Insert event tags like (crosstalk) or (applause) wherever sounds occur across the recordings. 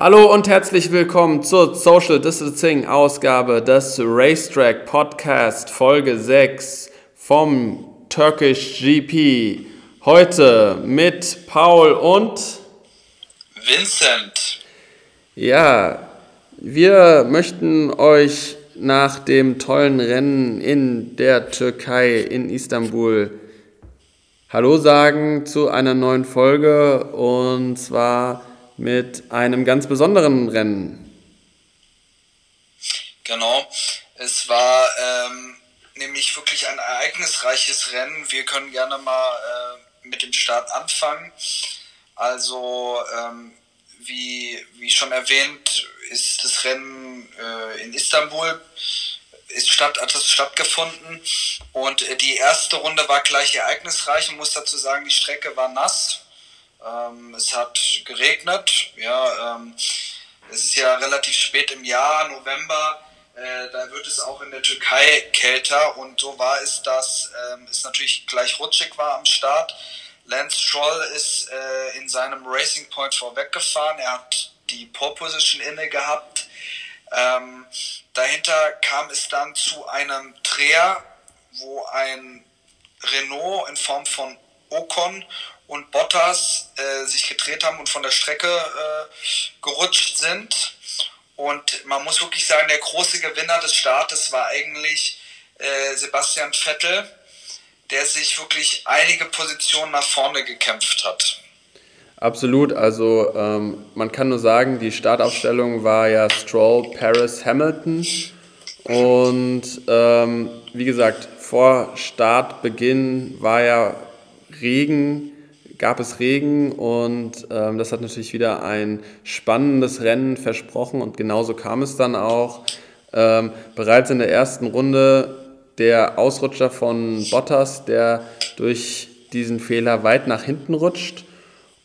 Hallo und herzlich willkommen zur Social Distancing Ausgabe des Racetrack Podcast Folge 6 vom Turkish GP. Heute mit Paul und Vincent. Ja, wir möchten euch nach dem tollen Rennen in der Türkei, in Istanbul, Hallo sagen zu einer neuen Folge und zwar mit einem ganz besonderen Rennen. Genau, es war ähm, nämlich wirklich ein ereignisreiches Rennen. Wir können gerne mal äh, mit dem Start anfangen. Also, ähm, wie, wie schon erwähnt, ist das Rennen äh, in Istanbul ist statt, hat es stattgefunden und die erste Runde war gleich ereignisreich. Man muss dazu sagen, die Strecke war nass. Ähm, es hat geregnet. Ja, ähm, es ist ja relativ spät im Jahr, November. Äh, da wird es auch in der Türkei kälter und so war es, dass ähm, es natürlich gleich rutschig war am Start. Lance Stroll ist äh, in seinem Racing Point vorweggefahren. Er hat die Pole Position inne gehabt. Ähm, dahinter kam es dann zu einem Dreher, wo ein Renault in Form von Ocon und Bottas äh, sich gedreht haben und von der Strecke äh, gerutscht sind. Und man muss wirklich sagen, der große Gewinner des Startes war eigentlich äh, Sebastian Vettel, der sich wirklich einige Positionen nach vorne gekämpft hat. Absolut, also ähm, man kann nur sagen, die Startaufstellung war ja Stroll, Paris, Hamilton. Und ähm, wie gesagt, vor Startbeginn war ja Regen, gab es Regen und ähm, das hat natürlich wieder ein spannendes Rennen versprochen und genauso kam es dann auch. Ähm, bereits in der ersten Runde der Ausrutscher von Bottas, der durch diesen Fehler weit nach hinten rutscht.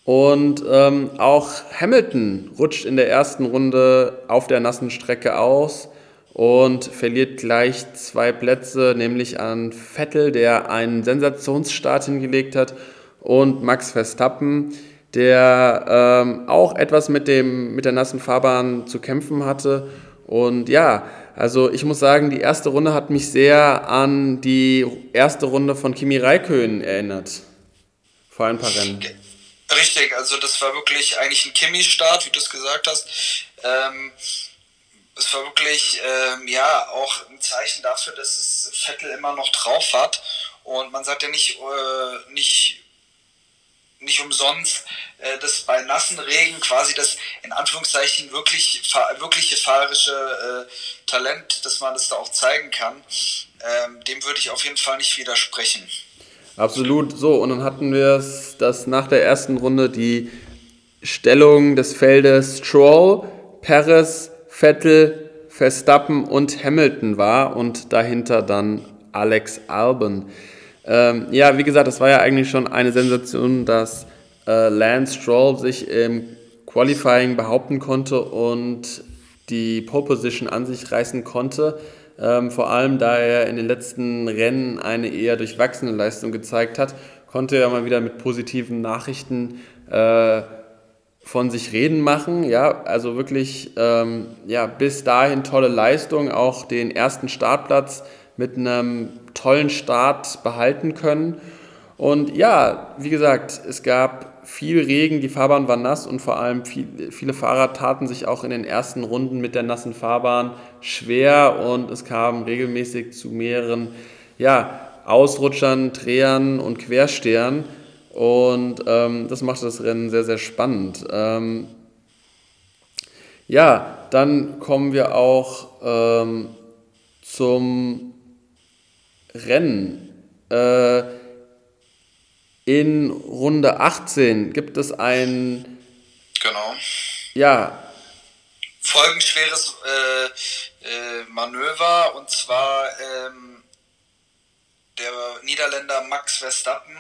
Und ähm, auch Hamilton rutscht in der ersten Runde auf der nassen Strecke aus und verliert gleich zwei Plätze, nämlich an Vettel, der einen Sensationsstart hingelegt hat, und Max Verstappen, der ähm, auch etwas mit, dem, mit der nassen Fahrbahn zu kämpfen hatte. Und ja, also ich muss sagen, die erste Runde hat mich sehr an die erste Runde von Kimi Raikön erinnert. Vor ein paar Rennen. Richtig, also das war wirklich eigentlich ein Kimi-Start, wie du es gesagt hast. Ähm, es war wirklich ähm, ja auch ein Zeichen dafür, dass es Vettel immer noch drauf hat. Und man sagt ja nicht, äh, nicht, nicht umsonst, äh, dass bei nassen Regen quasi das in Anführungszeichen wirklich, wirkliche fahrerische äh, Talent, dass man das da auch zeigen kann, ähm, dem würde ich auf jeden Fall nicht widersprechen. Absolut so. Und dann hatten wir es, dass nach der ersten Runde die Stellung des Feldes Stroll, Perez, Vettel, Verstappen und Hamilton war und dahinter dann Alex Albon. Ähm, ja, wie gesagt, das war ja eigentlich schon eine Sensation, dass äh, Lance Stroll sich im Qualifying behaupten konnte und die Pole Position an sich reißen konnte. Ähm, vor allem, da er in den letzten Rennen eine eher durchwachsene Leistung gezeigt hat, konnte er mal wieder mit positiven Nachrichten äh, von sich reden machen. Ja, also wirklich ähm, ja, bis dahin tolle Leistung, auch den ersten Startplatz mit einem tollen Start behalten können. Und ja, wie gesagt, es gab viel Regen, die Fahrbahn war nass und vor allem viel, viele Fahrer taten sich auch in den ersten Runden mit der nassen Fahrbahn schwer und es kam regelmäßig zu mehreren ja, Ausrutschern, Drehern und Querstehern und ähm, das machte das Rennen sehr, sehr spannend. Ähm, ja, dann kommen wir auch ähm, zum Rennen. Äh, in Runde 18 gibt es ein. Genau. Ja. Folgenschweres äh, äh, Manöver und zwar ähm, der Niederländer Max Verstappen.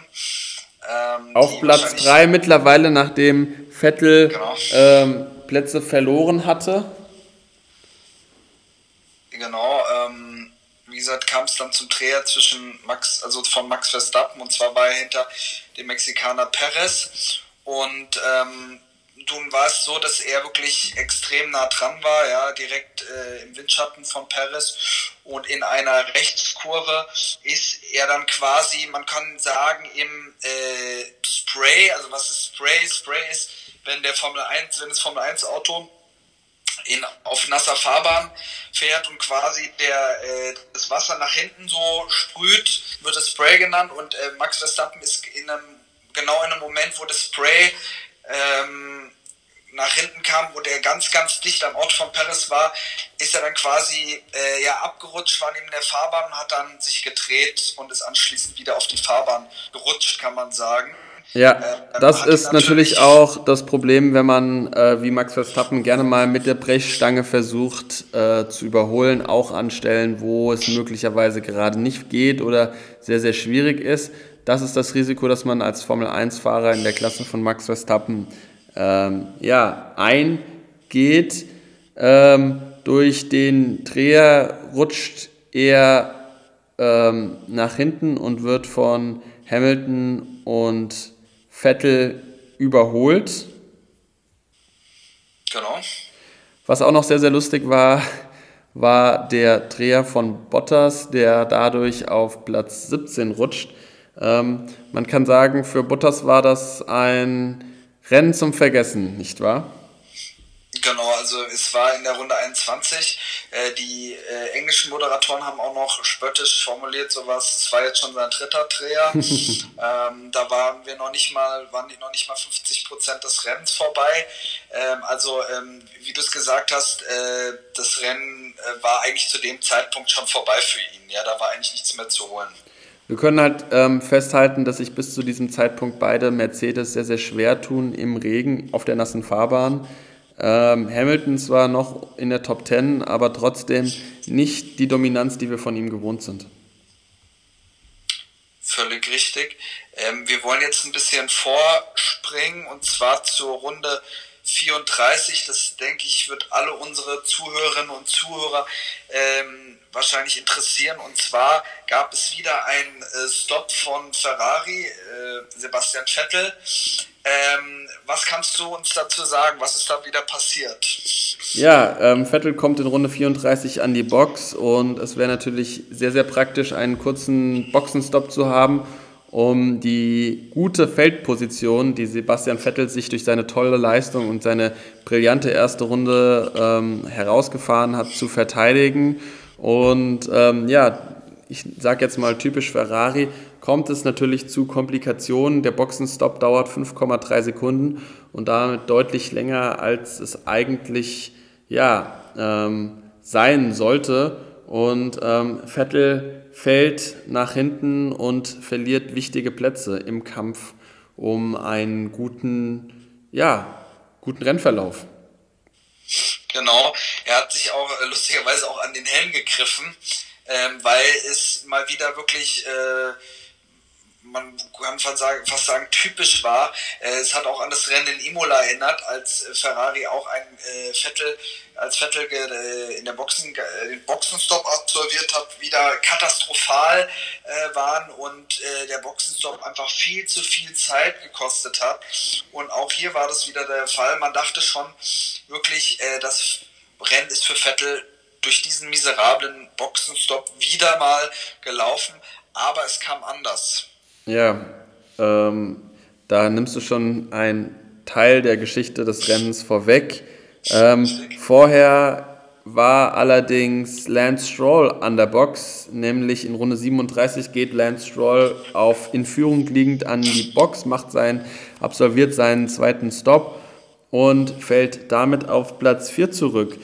Ähm, Auf Platz 3 mittlerweile, nachdem Vettel genau. ähm, Plätze verloren hatte. Genau. Ähm, gesagt, kam es dann zum Dreher zwischen Max, also von Max Verstappen und zwar war er hinter dem Mexikaner Perez. Und ähm, nun war es so, dass er wirklich extrem nah dran war, ja, direkt äh, im Windschatten von Paris und in einer Rechtskurve ist er dann quasi, man kann sagen, im äh, Spray, also was ist Spray? Spray ist, wenn der Formel 1, wenn das Formel 1 Auto in, auf nasser Fahrbahn fährt und quasi der, äh, das Wasser nach hinten so sprüht, wird das Spray genannt und äh, Max Verstappen ist in einem, genau in einem Moment, wo das Spray ähm, nach hinten kam, wo der ganz, ganz dicht am Ort von Paris war, ist er dann quasi äh, ja, abgerutscht, war neben der Fahrbahn hat dann sich gedreht und ist anschließend wieder auf die Fahrbahn gerutscht, kann man sagen. Ja, äh, das ist natürlich auch das Problem, wenn man äh, wie Max Verstappen gerne mal mit der Brechstange versucht äh, zu überholen, auch an Stellen, wo es möglicherweise gerade nicht geht oder sehr, sehr schwierig ist. Das ist das Risiko, das man als Formel-1-Fahrer in der Klasse von Max Verstappen ähm, ja, eingeht. Ähm, durch den Dreher rutscht er ähm, nach hinten und wird von Hamilton und Vettel überholt. Genau. Was auch noch sehr, sehr lustig war, war der Dreher von Bottas, der dadurch auf Platz 17 rutscht. Ähm, man kann sagen, für Bottas war das ein Rennen zum Vergessen, nicht wahr? Genau, also es war in der Runde 21. Äh, die äh, englischen Moderatoren haben auch noch spöttisch formuliert sowas. Es war jetzt schon sein dritter Dreher. (laughs) ähm, da waren wir noch nicht mal, waren die noch nicht mal 50 Prozent des Rennens vorbei. Ähm, also ähm, wie du es gesagt hast, äh, das Rennen äh, war eigentlich zu dem Zeitpunkt schon vorbei für ihn. Ja, da war eigentlich nichts mehr zu holen. Wir können halt ähm, festhalten, dass sich bis zu diesem Zeitpunkt beide Mercedes sehr, sehr schwer tun im Regen auf der nassen Fahrbahn. Ähm, Hamilton zwar noch in der Top 10, aber trotzdem nicht die Dominanz, die wir von ihm gewohnt sind. Völlig richtig. Ähm, wir wollen jetzt ein bisschen vorspringen und zwar zur Runde 34. Das denke ich, wird alle unsere Zuhörerinnen und Zuhörer ähm, wahrscheinlich interessieren. Und zwar gab es wieder einen äh, Stop von Ferrari, äh, Sebastian Vettel. Ähm, was kannst du uns dazu sagen? Was ist da wieder passiert? Ja, ähm, Vettel kommt in Runde 34 an die Box und es wäre natürlich sehr, sehr praktisch, einen kurzen Boxenstopp zu haben um die gute Feldposition, die Sebastian Vettel sich durch seine tolle Leistung und seine brillante erste Runde ähm, herausgefahren hat, zu verteidigen. Und ähm, ja, ich sage jetzt mal typisch Ferrari, kommt es natürlich zu Komplikationen. Der Boxenstopp dauert 5,3 Sekunden und damit deutlich länger, als es eigentlich ja, ähm, sein sollte. Und ähm, Vettel fällt nach hinten und verliert wichtige Plätze im Kampf um einen guten, ja, guten Rennverlauf. Genau, er hat sich auch äh, lustigerweise auch an den Helm gegriffen, ähm, weil es mal wieder wirklich äh, man kann fast sagen, typisch war. Äh, es hat auch an das Rennen in Imola erinnert, als Ferrari auch ein äh, Vettel, als Vettel äh, in der Boxen, äh, den Boxenstopp absolviert hat, wieder katastrophal äh, waren und äh, der Boxenstopp einfach viel zu viel Zeit gekostet hat. Und auch hier war das wieder der Fall. Man dachte schon wirklich, das Rennen ist für Vettel durch diesen miserablen Boxenstopp wieder mal gelaufen, aber es kam anders. Ja, ähm, da nimmst du schon einen Teil der Geschichte des Rennens vorweg. Ähm, vorher war allerdings Lance Stroll an der Box, nämlich in Runde 37 geht Lance Stroll auf in Führung liegend an die Box, macht sein, absolviert seinen zweiten Stop und fällt damit auf Platz 4 zurück.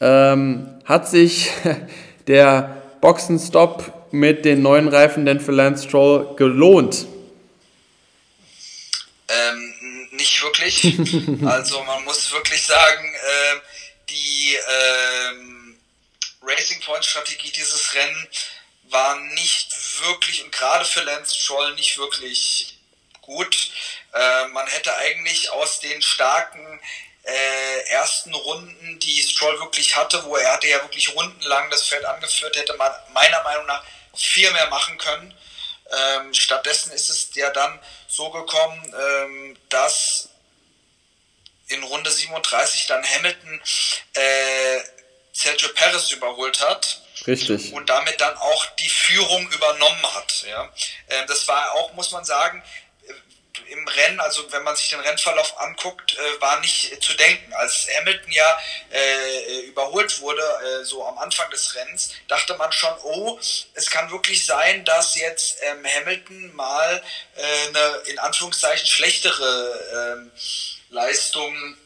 Ähm, hat sich (laughs) der Boxenstopp mit den neuen Reifen denn für Lance Stroll gelohnt? Ähm, nicht wirklich. (laughs) also man muss wirklich sagen, äh, die äh, Racing Point Strategie dieses Rennen war nicht wirklich und gerade für Lance Stroll nicht wirklich gut. Äh, man hätte eigentlich aus den starken äh, ersten Runden, die Stroll wirklich hatte, wo er hatte ja wirklich rundenlang das Feld angeführt, hätte man meiner Meinung nach viel mehr machen können. Ähm, stattdessen ist es ja dann so gekommen, ähm, dass in Runde 37 dann Hamilton äh, Sergio Perez überholt hat. Richtig. Und damit dann auch die Führung übernommen hat. Ja. Äh, das war auch, muss man sagen, im Rennen, also wenn man sich den Rennverlauf anguckt, äh, war nicht zu denken. Als Hamilton ja äh, überholt wurde, äh, so am Anfang des Rennens, dachte man schon, oh, es kann wirklich sein, dass jetzt ähm, Hamilton mal äh, eine in Anführungszeichen schlechtere ähm, Leistung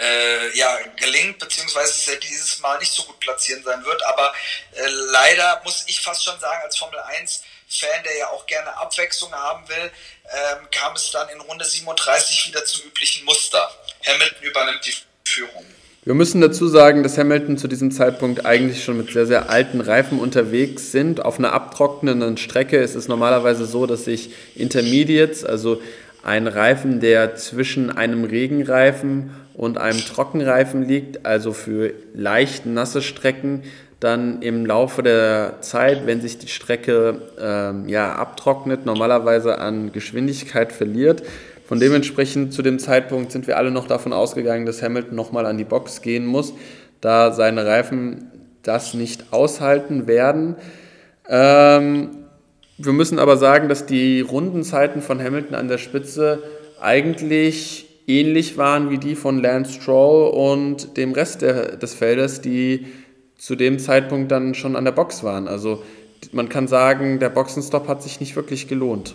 äh, ja, gelingt, beziehungsweise dass er dieses Mal nicht so gut platzieren sein wird. Aber äh, leider muss ich fast schon sagen, als Formel 1 Fan, der ja auch gerne Abwechslung haben will, ähm, kam es dann in Runde 37 wieder zum üblichen Muster. Hamilton übernimmt die Führung. Wir müssen dazu sagen, dass Hamilton zu diesem Zeitpunkt eigentlich schon mit sehr, sehr alten Reifen unterwegs sind. Auf einer abtrocknenden Strecke ist es normalerweise so, dass sich Intermediates, also ein Reifen, der zwischen einem Regenreifen und einem Trockenreifen liegt, also für leicht nasse Strecken, dann im Laufe der Zeit, wenn sich die Strecke ähm, ja, abtrocknet, normalerweise an Geschwindigkeit verliert. Von dementsprechend zu dem Zeitpunkt sind wir alle noch davon ausgegangen, dass Hamilton nochmal an die Box gehen muss, da seine Reifen das nicht aushalten werden. Ähm, wir müssen aber sagen, dass die Rundenzeiten von Hamilton an der Spitze eigentlich ähnlich waren wie die von Lance Stroll und dem Rest der, des Feldes, die zu dem Zeitpunkt dann schon an der Box waren. Also man kann sagen, der Boxenstopp hat sich nicht wirklich gelohnt.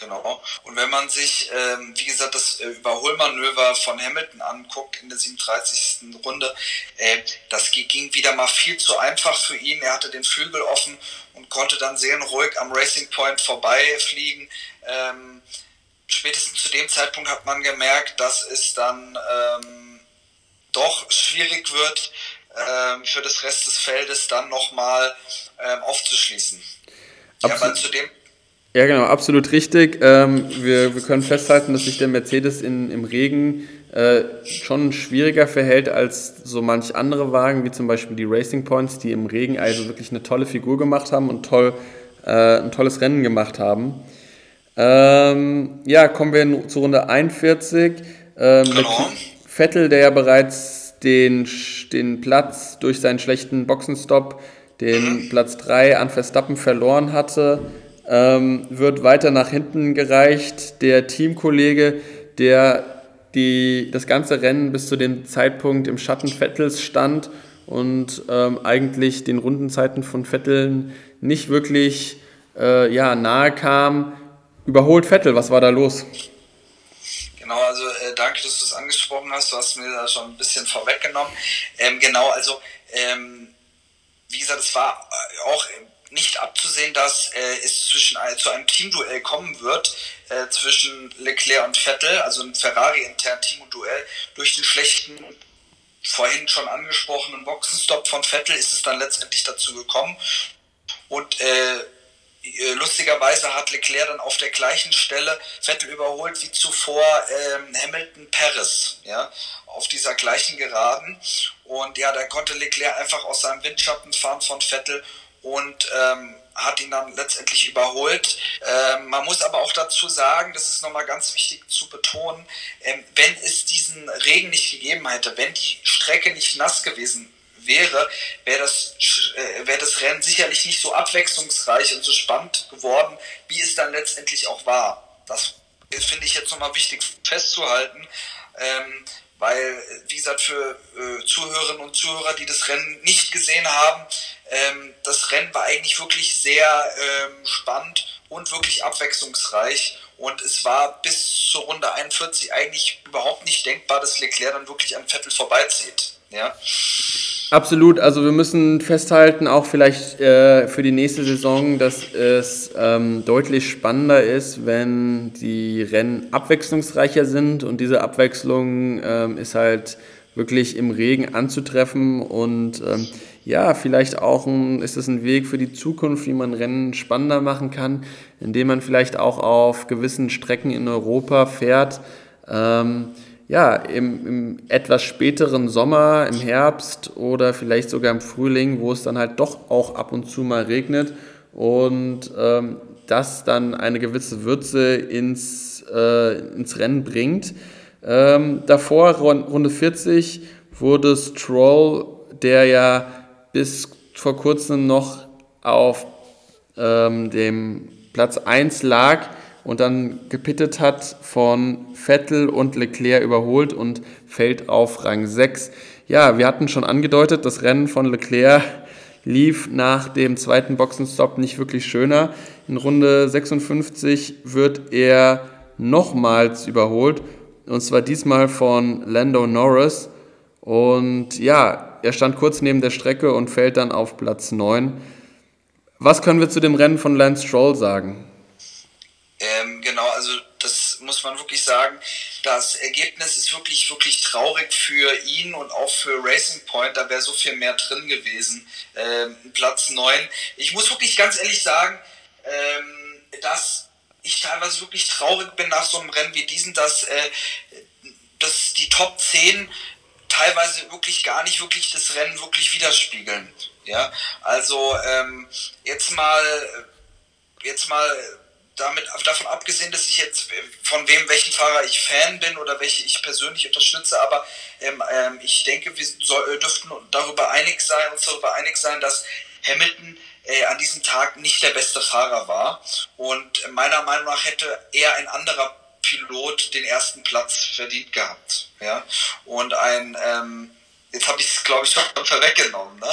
Genau. Und wenn man sich, ähm, wie gesagt, das äh, Überholmanöver von Hamilton anguckt in der 37. Runde, äh, das ging wieder mal viel zu einfach für ihn. Er hatte den Flügel offen und konnte dann sehr ruhig am Racing Point vorbeifliegen. Ähm, spätestens zu dem Zeitpunkt hat man gemerkt, dass es dann ähm, doch schwierig wird, ähm, für das Rest des Feldes dann nochmal ähm, aufzuschließen. Absolut. Ja, weil zu dem ja, genau, absolut richtig. Ähm, wir, wir können festhalten, dass sich der Mercedes in, im Regen äh, schon schwieriger verhält als so manch andere Wagen, wie zum Beispiel die Racing Points, die im Regen also wirklich eine tolle Figur gemacht haben und toll, äh, ein tolles Rennen gemacht haben. Ähm, ja, kommen wir zu Runde 41. Ähm, genau. Vettel, der ja bereits den, den Platz durch seinen schlechten Boxenstopp, den. Platz 3 an Verstappen verloren hatte, ähm, wird weiter nach hinten gereicht. Der Teamkollege, der die, das ganze Rennen bis zu dem Zeitpunkt im Schatten Vettels stand und ähm, eigentlich den Rundenzeiten von Vettel nicht wirklich äh, ja, nahe kam, überholt Vettel. Was war da los? Genau, also danke, dass du es angesprochen hast. Du hast mir da schon ein bisschen vorweggenommen. Ähm, genau, also ähm, wie gesagt, es war auch nicht abzusehen, dass äh, es zwischen äh, zu einem Teamduell kommen wird äh, zwischen Leclerc und Vettel, also ein Ferrari-intern Teamduell. Durch den schlechten, vorhin schon angesprochenen Boxenstopp von Vettel ist es dann letztendlich dazu gekommen. Und äh, lustigerweise hat Leclerc dann auf der gleichen Stelle Vettel überholt wie zuvor ähm, Hamilton Paris, ja, auf dieser gleichen Geraden. Und ja, da konnte Leclerc einfach aus seinem Windschatten fahren von Vettel und ähm, hat ihn dann letztendlich überholt. Ähm, man muss aber auch dazu sagen, das ist nochmal ganz wichtig zu betonen, ähm, wenn es diesen Regen nicht gegeben hätte, wenn die Strecke nicht nass gewesen wäre, wäre das, äh, wäre das Rennen sicherlich nicht so abwechslungsreich und so spannend geworden, wie es dann letztendlich auch war. Das finde ich jetzt nochmal wichtig festzuhalten, ähm, weil, wie gesagt, für äh, Zuhörerinnen und Zuhörer, die das Rennen nicht gesehen haben, ähm, das Rennen war eigentlich wirklich sehr ähm, spannend und wirklich abwechslungsreich. Und es war bis zur Runde 41 eigentlich überhaupt nicht denkbar, dass Leclerc dann wirklich am Vettel vorbeizieht. Ja. Absolut, also wir müssen festhalten, auch vielleicht äh, für die nächste Saison, dass es ähm, deutlich spannender ist, wenn die Rennen abwechslungsreicher sind und diese Abwechslung ähm, ist halt wirklich im Regen anzutreffen und ähm, ja, vielleicht auch ein, ist es ein Weg für die Zukunft, wie man Rennen spannender machen kann, indem man vielleicht auch auf gewissen Strecken in Europa fährt. Ähm, ja, im, im, etwas späteren Sommer, im Herbst oder vielleicht sogar im Frühling, wo es dann halt doch auch ab und zu mal regnet und ähm, das dann eine gewisse Würze ins, äh, ins Rennen bringt. Ähm, davor, Runde 40, wurde Stroll, der ja bis vor kurzem noch auf ähm, dem Platz 1 lag und dann gepittet hat, von Vettel und Leclerc überholt und fällt auf Rang 6. Ja, wir hatten schon angedeutet, das Rennen von Leclerc lief nach dem zweiten Boxenstopp nicht wirklich schöner. In Runde 56 wird er nochmals überholt und zwar diesmal von Lando Norris. Und ja, er stand kurz neben der Strecke und fällt dann auf Platz 9. Was können wir zu dem Rennen von Lance Stroll sagen? Ähm, genau, also das muss man wirklich sagen. Das Ergebnis ist wirklich, wirklich traurig für ihn und auch für Racing Point. Da wäre so viel mehr drin gewesen. Ähm, Platz 9. Ich muss wirklich ganz ehrlich sagen, ähm, dass ich teilweise wirklich traurig bin nach so einem Rennen wie diesem, dass, äh, dass die Top 10 teilweise wirklich gar nicht wirklich das Rennen wirklich widerspiegeln. Ja, also ähm, jetzt mal, jetzt mal damit, davon abgesehen, dass ich jetzt von wem welchen Fahrer ich Fan bin oder welche ich persönlich unterstütze, aber ähm, ähm, ich denke, wir soll, dürften darüber einig sein, uns darüber einig sein, dass Hamilton äh, an diesem Tag nicht der beste Fahrer war und meiner Meinung nach hätte er ein anderer Pilot den ersten Platz verdient gehabt. Ja? Und ein, ähm, jetzt habe ich es, glaube ich, schon (laughs) vorweggenommen. Ne?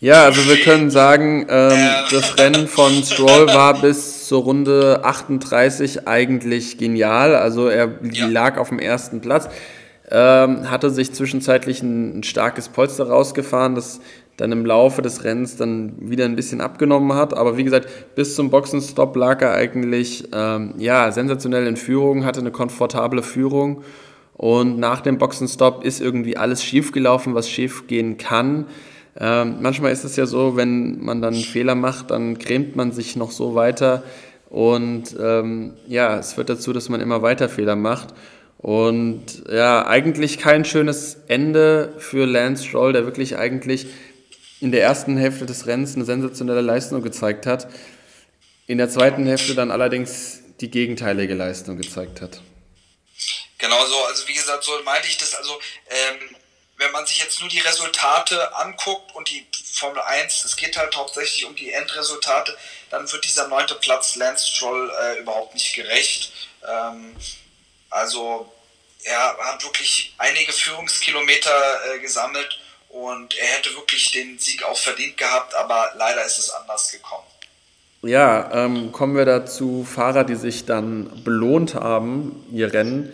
Ja, also wir können sagen, ähm, ähm. das Rennen von Stroll war bis zur Runde 38 eigentlich genial. Also er ja. lag auf dem ersten Platz, ähm, hatte sich zwischenzeitlich ein, ein starkes Polster rausgefahren, das dann im Laufe des Rennens dann wieder ein bisschen abgenommen hat. Aber wie gesagt, bis zum Boxenstopp lag er eigentlich ähm, ja, sensationell in Führung, hatte eine komfortable Führung. Und nach dem Boxenstopp ist irgendwie alles schiefgelaufen, was schief gehen kann. Ähm, manchmal ist es ja so, wenn man dann einen Fehler macht, dann grämt man sich noch so weiter. Und ähm, ja, es führt dazu, dass man immer weiter Fehler macht. Und ja, eigentlich kein schönes Ende für Lance Stroll, der wirklich eigentlich in der ersten Hälfte des Rennens eine sensationelle Leistung gezeigt hat, in der zweiten Hälfte dann allerdings die gegenteilige Leistung gezeigt hat. Genau so, also wie gesagt, so meinte ich das, also ähm, wenn man sich jetzt nur die Resultate anguckt und die Formel 1, es geht halt hauptsächlich um die Endresultate, dann wird dieser neunte Platz Lance Stroll äh, überhaupt nicht gerecht. Ähm, also er hat wirklich einige Führungskilometer äh, gesammelt und er hätte wirklich den Sieg auch verdient gehabt, aber leider ist es anders gekommen. Ja, ähm, kommen wir dazu Fahrer, die sich dann belohnt haben, ihr Rennen.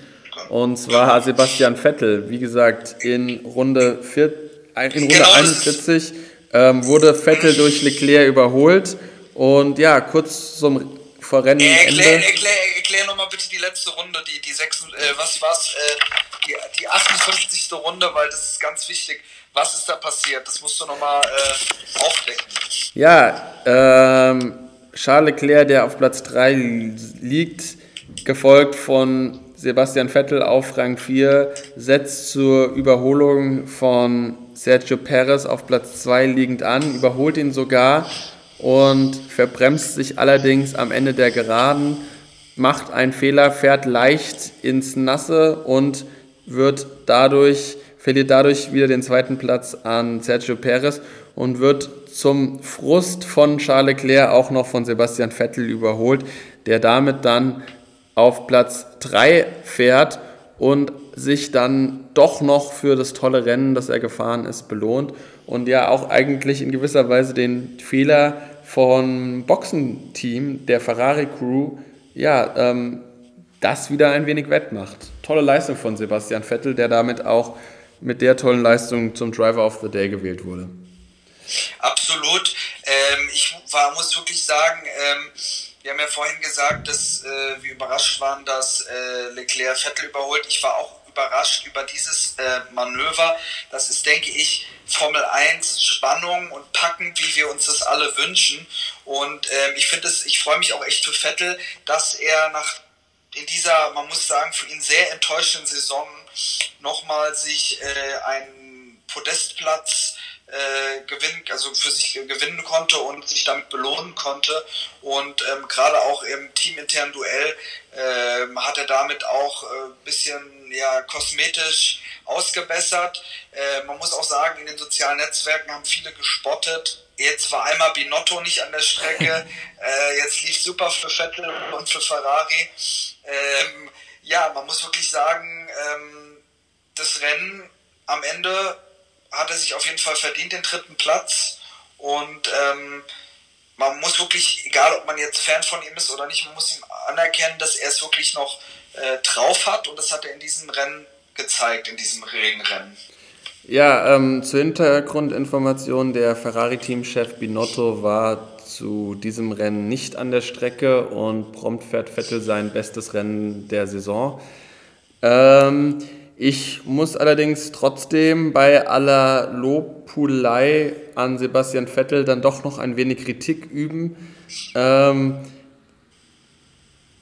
Und zwar Sebastian Vettel. Wie gesagt, in Runde, vier, in Runde genau 41 ähm, wurde Vettel durch Leclerc überholt. Und ja, kurz zum vor Rennen. Äh, erklär, erklär, erklär nochmal bitte die letzte Runde, die, die sechs, äh, was war's, äh, die, die 58. Runde, weil das ist ganz wichtig. Was ist da passiert? Das musst du nochmal äh, aufdecken. Ja, ähm, Charles Leclerc, der auf Platz 3 liegt, gefolgt von Sebastian Vettel auf Rang 4, setzt zur Überholung von Sergio Perez auf Platz 2 liegend an, überholt ihn sogar und verbremst sich allerdings am Ende der Geraden, macht einen Fehler, fährt leicht ins Nasse und wird dadurch verliert dadurch wieder den zweiten Platz an Sergio Perez und wird zum Frust von Charles Leclerc auch noch von Sebastian Vettel überholt, der damit dann auf Platz 3 fährt und sich dann doch noch für das tolle Rennen, das er gefahren ist, belohnt und ja auch eigentlich in gewisser Weise den Fehler vom Boxenteam der Ferrari Crew ja ähm, das wieder ein wenig wettmacht. Tolle Leistung von Sebastian Vettel, der damit auch mit der tollen Leistung zum Driver of the Day gewählt wurde. Absolut. Ähm, ich war, muss wirklich sagen, ähm, wir haben ja vorhin gesagt, dass äh, wir überrascht waren, dass äh, Leclerc Vettel überholt. Ich war auch überrascht über dieses äh, Manöver. Das ist, denke ich, Formel 1 Spannung und Packen, wie wir uns das alle wünschen. Und ähm, ich finde es, ich freue mich auch echt für Vettel, dass er nach in dieser, man muss sagen, für ihn sehr enttäuschenden Saison nochmal sich äh, einen Podestplatz äh, gewinnen, also für sich gewinnen konnte und sich damit belohnen konnte. Und ähm, gerade auch im teaminternen Duell äh, hat er damit auch ein äh, bisschen ja, kosmetisch ausgebessert. Äh, man muss auch sagen, in den sozialen Netzwerken haben viele gespottet. Jetzt war einmal Binotto nicht an der Strecke. (laughs) äh, jetzt lief super für Vettel und für Ferrari. Ähm, ja, man muss wirklich sagen, ähm, das Rennen am Ende hat er sich auf jeden Fall verdient, den dritten Platz. Und ähm, man muss wirklich, egal ob man jetzt Fan von ihm ist oder nicht, man muss ihm anerkennen, dass er es wirklich noch äh, drauf hat. Und das hat er in diesem Rennen gezeigt, in diesem Regenrennen. Ja, ähm, zur Hintergrundinformation, der Ferrari-Teamchef Binotto war zu diesem Rennen nicht an der Strecke und prompt fährt Vettel sein bestes Rennen der Saison. Ähm, ich muss allerdings trotzdem bei aller Lobpulei an Sebastian Vettel dann doch noch ein wenig Kritik üben. Ähm,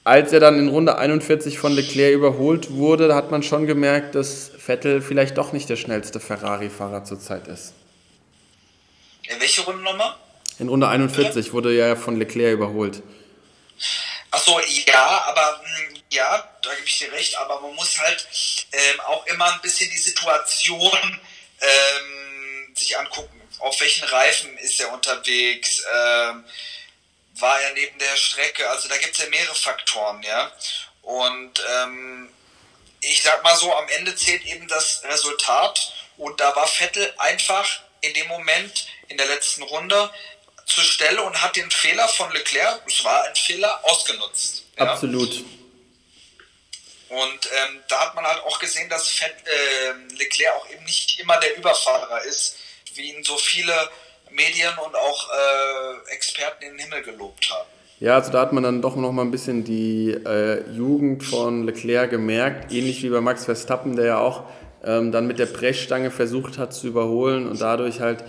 als er dann in Runde 41 von Leclerc überholt wurde, hat man schon gemerkt, dass Vettel vielleicht doch nicht der schnellste Ferrari-Fahrer zurzeit ist. In welche Runde nochmal? In Runde 41 ja. wurde ja von Leclerc überholt. Achso, ja, aber hm, ja, da gebe ich dir recht, aber man muss halt ähm, auch immer ein bisschen die Situation ähm, sich angucken. Auf welchen Reifen ist er unterwegs? Ähm, war er neben der Strecke? Also da gibt es ja mehrere Faktoren, ja. Und ähm, ich sag mal so, am Ende zählt eben das Resultat. Und da war Vettel einfach in dem Moment in der letzten Runde zur Stelle und hat den Fehler von Leclerc, es war ein Fehler, ausgenutzt. Ja? Absolut. Und ähm, da hat man halt auch gesehen, dass Fett, äh, Leclerc auch eben nicht immer der Überfahrer ist, wie ihn so viele Medien und auch äh, Experten in den Himmel gelobt haben. Ja, also da hat man dann doch noch mal ein bisschen die äh, Jugend von Leclerc gemerkt, ähnlich wie bei Max Verstappen, der ja auch ähm, dann mit der Brechstange versucht hat zu überholen und dadurch halt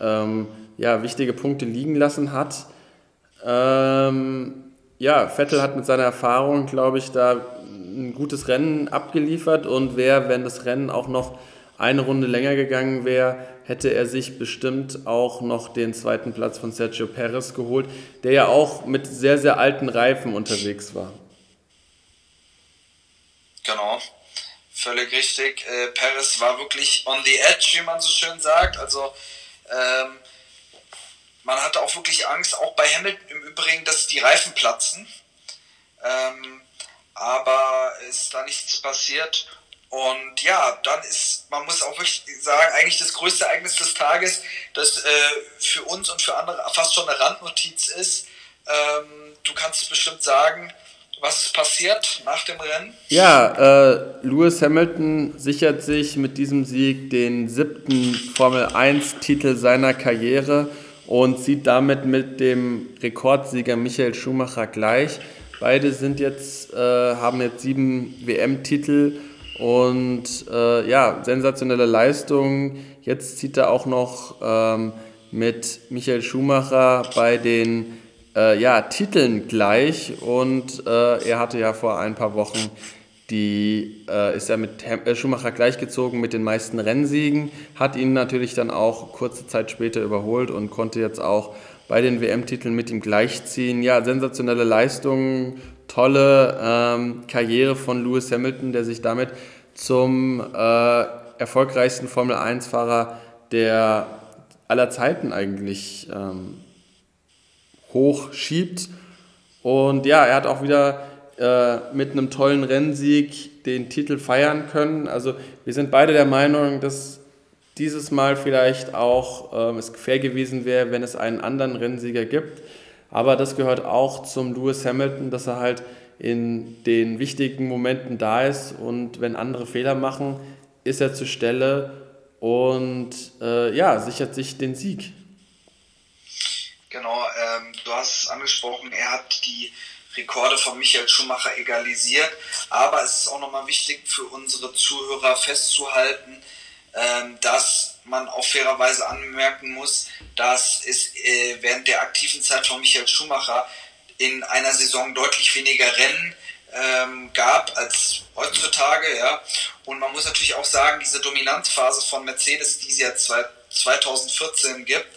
ähm, ja, wichtige Punkte liegen lassen hat. Ähm, ja, Vettel hat mit seiner Erfahrung, glaube ich, da ein gutes Rennen abgeliefert und wäre, wenn das Rennen auch noch eine Runde länger gegangen wäre, hätte er sich bestimmt auch noch den zweiten Platz von Sergio Perez geholt, der ja auch mit sehr, sehr alten Reifen unterwegs war. Genau, völlig richtig. Äh, Perez war wirklich on the edge, wie man so schön sagt. Also ähm, man hatte auch wirklich Angst, auch bei Hamilton im Übrigen, dass die Reifen platzen. Ähm, aber ist da nichts passiert. Und ja, dann ist, man muss auch wirklich sagen, eigentlich das größte Ereignis des Tages, das äh, für uns und für andere fast schon eine Randnotiz ist. Ähm, du kannst bestimmt sagen, was ist passiert nach dem Rennen? Ja, äh, Lewis Hamilton sichert sich mit diesem Sieg den siebten Formel 1-Titel seiner Karriere und zieht damit mit dem Rekordsieger Michael Schumacher gleich. Beide sind jetzt, äh, haben jetzt sieben WM-Titel und äh, ja, sensationelle Leistung. Jetzt zieht er auch noch ähm, mit Michael Schumacher bei den äh, ja, Titeln gleich und äh, er hatte ja vor ein paar Wochen die äh, ist ja mit äh, Schumacher gleichgezogen mit den meisten Rennsiegen, hat ihn natürlich dann auch kurze Zeit später überholt und konnte jetzt auch bei den WM-Titeln mit ihm gleichziehen. Ja, sensationelle Leistung, tolle ähm, Karriere von Lewis Hamilton, der sich damit zum äh, erfolgreichsten Formel-1-Fahrer der aller Zeiten eigentlich ähm, hochschiebt. Und ja, er hat auch wieder mit einem tollen Rennsieg den Titel feiern können. Also wir sind beide der Meinung, dass dieses Mal vielleicht auch äh, es fair gewesen wäre, wenn es einen anderen Rennsieger gibt. Aber das gehört auch zum Lewis Hamilton, dass er halt in den wichtigen Momenten da ist und wenn andere Fehler machen, ist er zur Stelle und äh, ja, sichert sich den Sieg. Genau, ähm, du hast es angesprochen, er hat die Rekorde von Michael Schumacher egalisiert. Aber es ist auch nochmal wichtig für unsere Zuhörer festzuhalten, ähm, dass man auch fairerweise anmerken muss, dass es äh, während der aktiven Zeit von Michael Schumacher in einer Saison deutlich weniger Rennen ähm, gab als heutzutage. Ja. Und man muss natürlich auch sagen, diese Dominanzphase von Mercedes, die sie ja 2014 gibt,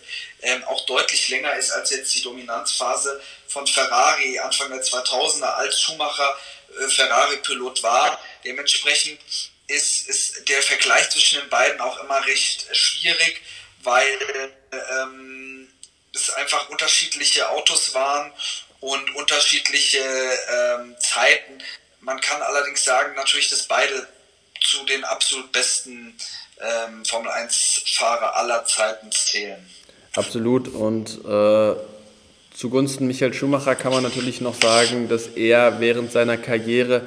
ähm, auch deutlich länger ist als jetzt die Dominanzphase von Ferrari Anfang der 2000er als Schumacher äh, Ferrari-Pilot war. Dementsprechend ist, ist der Vergleich zwischen den beiden auch immer recht schwierig, weil ähm, es einfach unterschiedliche Autos waren und unterschiedliche ähm, Zeiten. Man kann allerdings sagen, natürlich, dass beide zu den absolut besten ähm, Formel 1-Fahrer aller Zeiten zählen. Absolut und äh, zugunsten Michael Schumacher kann man natürlich noch sagen, dass er während seiner Karriere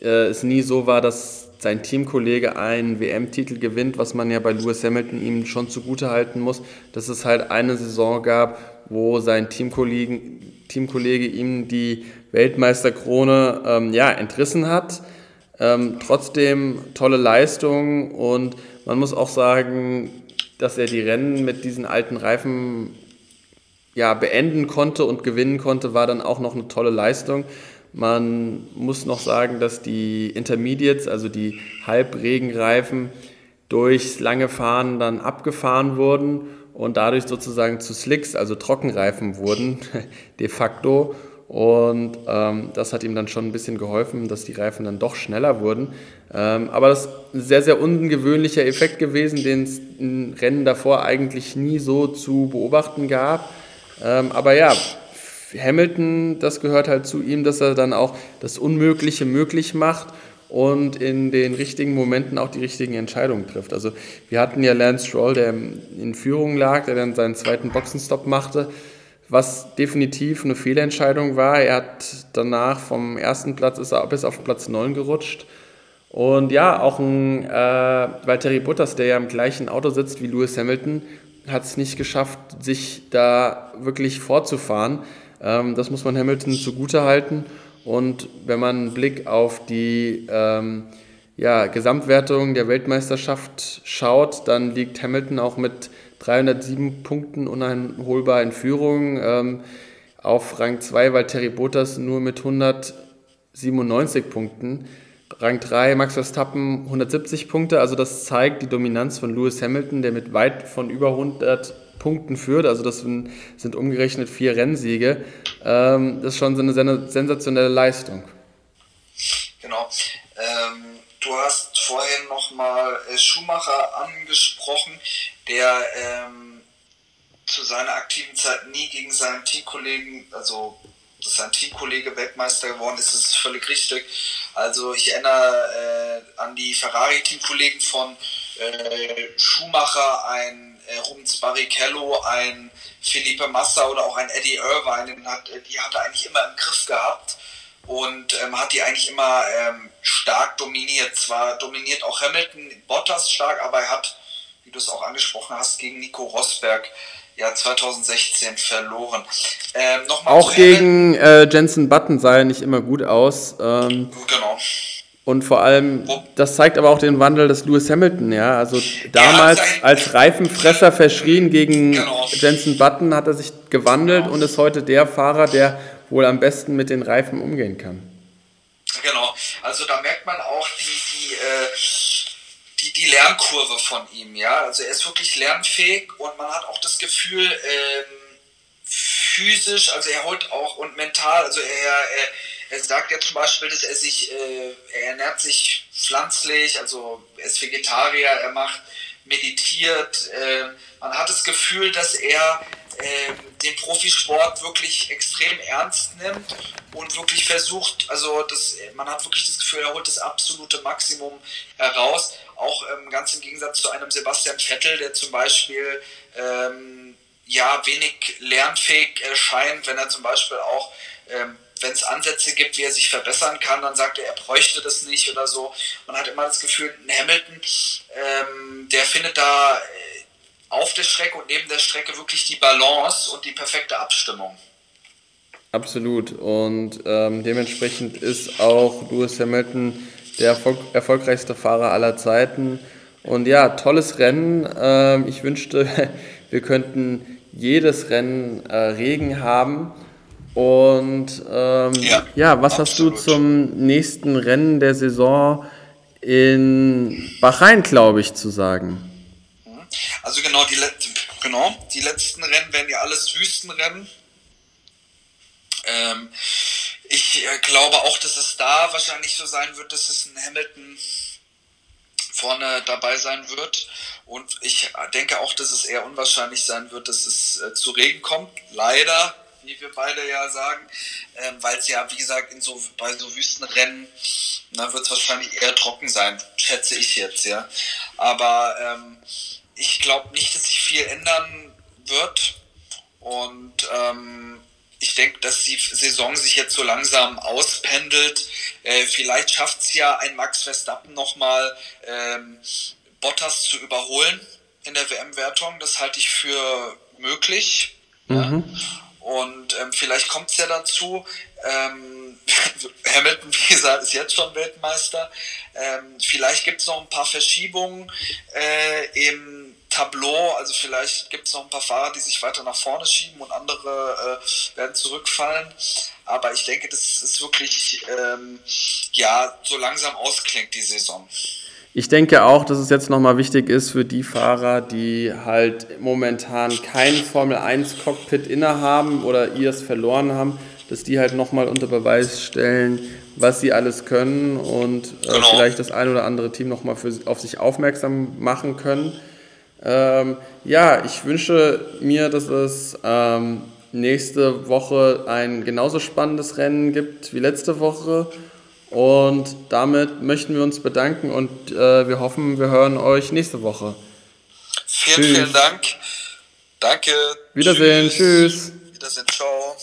äh, es nie so war, dass sein Teamkollege einen WM-Titel gewinnt, was man ja bei Lewis Hamilton ihm schon zugute halten muss, dass es halt eine Saison gab, wo sein Teamkollege, Teamkollege ihm die Weltmeisterkrone ähm, ja, entrissen hat. Ähm, trotzdem tolle Leistung und man muss auch sagen, dass er die Rennen mit diesen alten Reifen ja, beenden konnte und gewinnen konnte, war dann auch noch eine tolle Leistung. Man muss noch sagen, dass die Intermediates, also die Halbregenreifen, durchs lange Fahren dann abgefahren wurden und dadurch sozusagen zu Slicks, also Trockenreifen wurden, (laughs) de facto. Und ähm, das hat ihm dann schon ein bisschen geholfen, dass die Reifen dann doch schneller wurden. Ähm, aber das ist ein sehr, sehr ungewöhnlicher Effekt gewesen, den es in Rennen davor eigentlich nie so zu beobachten gab. Ähm, aber ja, Hamilton, das gehört halt zu ihm, dass er dann auch das Unmögliche möglich macht und in den richtigen Momenten auch die richtigen Entscheidungen trifft. Also wir hatten ja Lance Stroll, der in Führung lag, der dann seinen zweiten Boxenstopp machte, was definitiv eine Fehlentscheidung war. Er hat danach vom ersten Platz ist er bis auf Platz 9 gerutscht. Und ja, auch ein äh, Valtteri Bottas, der ja im gleichen Auto sitzt wie Lewis Hamilton, hat es nicht geschafft, sich da wirklich vorzufahren. Ähm, das muss man Hamilton zugute halten. Und wenn man einen Blick auf die ähm, ja, Gesamtwertung der Weltmeisterschaft schaut, dann liegt Hamilton auch mit 307 Punkten uneinholbar in Führung. Ähm, auf Rang 2 Valtteri Bottas nur mit 197 Punkten. Rang 3 Max Verstappen 170 Punkte. Also das zeigt die Dominanz von Lewis Hamilton, der mit weit von über 100 Punkten führt. Also das sind, umgerechnet vier Rennsiege. Ähm, das ist schon so eine sensationelle Leistung. Genau. Ähm, du hast vorhin nochmal äh, Schumacher angesprochen, der ähm, zu seiner aktiven Zeit nie gegen seinen Teamkollegen, also dass sein Teamkollege Weltmeister geworden ist, ist völlig richtig. Also ich erinnere äh, an die Ferrari-Teamkollegen von äh, Schumacher, ein äh, Rubens Barrichello, ein Felipe Massa oder auch ein Eddie Irvine, hat, äh, die hat er eigentlich immer im Griff gehabt und ähm, hat die eigentlich immer ähm, stark dominiert. Zwar dominiert auch Hamilton Bottas stark, aber er hat, wie du es auch angesprochen hast, gegen Nico Rosberg ja 2016 verloren. Ähm, auch gegen äh, Jensen Button sah er nicht immer gut aus. Ähm, genau. Und vor allem, das zeigt aber auch den Wandel des Lewis Hamilton, ja. Also damals als Reifenfresser verschrien gegen genau. Jensen Button hat er sich gewandelt genau. und ist heute der Fahrer, der wohl am besten mit den Reifen umgehen kann. Genau, also da merkt man auch die, die, äh, die, die Lernkurve von ihm, ja. Also er ist wirklich lernfähig und man hat auch das Gefühl, ähm, physisch, also er holt auch und mental, also er, er er sagt ja zum Beispiel, dass er sich, äh, er ernährt sich pflanzlich, also er ist Vegetarier, er macht, meditiert. Äh, man hat das Gefühl, dass er den Profisport wirklich extrem ernst nimmt und wirklich versucht, also das, man hat wirklich das Gefühl, er holt das absolute Maximum heraus. Auch ähm, ganz im Gegensatz zu einem Sebastian Vettel, der zum Beispiel ähm, ja wenig lernfähig erscheint, wenn er zum Beispiel auch ähm, wenn es Ansätze gibt, wie er sich verbessern kann, dann sagt er, er bräuchte das nicht oder so. Man hat immer das Gefühl, ein Hamilton, ähm, der findet da äh, auf der Strecke und neben der Strecke wirklich die Balance und die perfekte Abstimmung. Absolut. Und ähm, dementsprechend ist auch Lewis Hamilton der Erfolg erfolgreichste Fahrer aller Zeiten. Und ja, tolles Rennen. Ähm, ich wünschte, (laughs) wir könnten jedes Rennen äh, Regen haben. Und ähm, ja, ja, was absolut. hast du zum nächsten Rennen der Saison in Bahrain, glaube ich, zu sagen? Also genau die, genau, die letzten Rennen werden ja alles Wüstenrennen. Ähm, ich äh, glaube auch, dass es da wahrscheinlich so sein wird, dass es ein Hamilton vorne dabei sein wird. Und ich denke auch, dass es eher unwahrscheinlich sein wird, dass es äh, zu Regen kommt. Leider, wie wir beide ja sagen, ähm, weil es ja, wie gesagt, in so, bei so Wüstenrennen, da wird es wahrscheinlich eher trocken sein, schätze ich jetzt, ja. Aber ähm, ich glaube nicht, dass sich viel ändern wird. Und ähm, ich denke, dass die Saison sich jetzt so langsam auspendelt. Äh, vielleicht schafft es ja ein Max Verstappen nochmal ähm, Bottas zu überholen in der WM-Wertung. Das halte ich für möglich. Mhm. Ja. Und ähm, vielleicht kommt es ja dazu. Ähm, (laughs) Hamilton, wie gesagt, ist jetzt schon Weltmeister. Ähm, vielleicht gibt es noch ein paar Verschiebungen äh, im Tableau. Also vielleicht gibt es noch ein paar Fahrer, die sich weiter nach vorne schieben und andere äh, werden zurückfallen. Aber ich denke, das ist wirklich ähm, ja so langsam ausklingt die Saison. Ich denke auch, dass es jetzt nochmal wichtig ist für die Fahrer, die halt momentan kein Formel 1 Cockpit innehaben oder ihr es verloren haben, dass die halt nochmal unter Beweis stellen, was sie alles können und äh, genau. vielleicht das ein oder andere Team nochmal auf sich aufmerksam machen können. Ähm, ja, ich wünsche mir, dass es ähm, nächste Woche ein genauso spannendes Rennen gibt wie letzte Woche. Und damit möchten wir uns bedanken und äh, wir hoffen, wir hören euch nächste Woche. Vielen, Tschüss. vielen Dank. Danke. Wiedersehen. Tschüss. Wiedersehen. Ciao.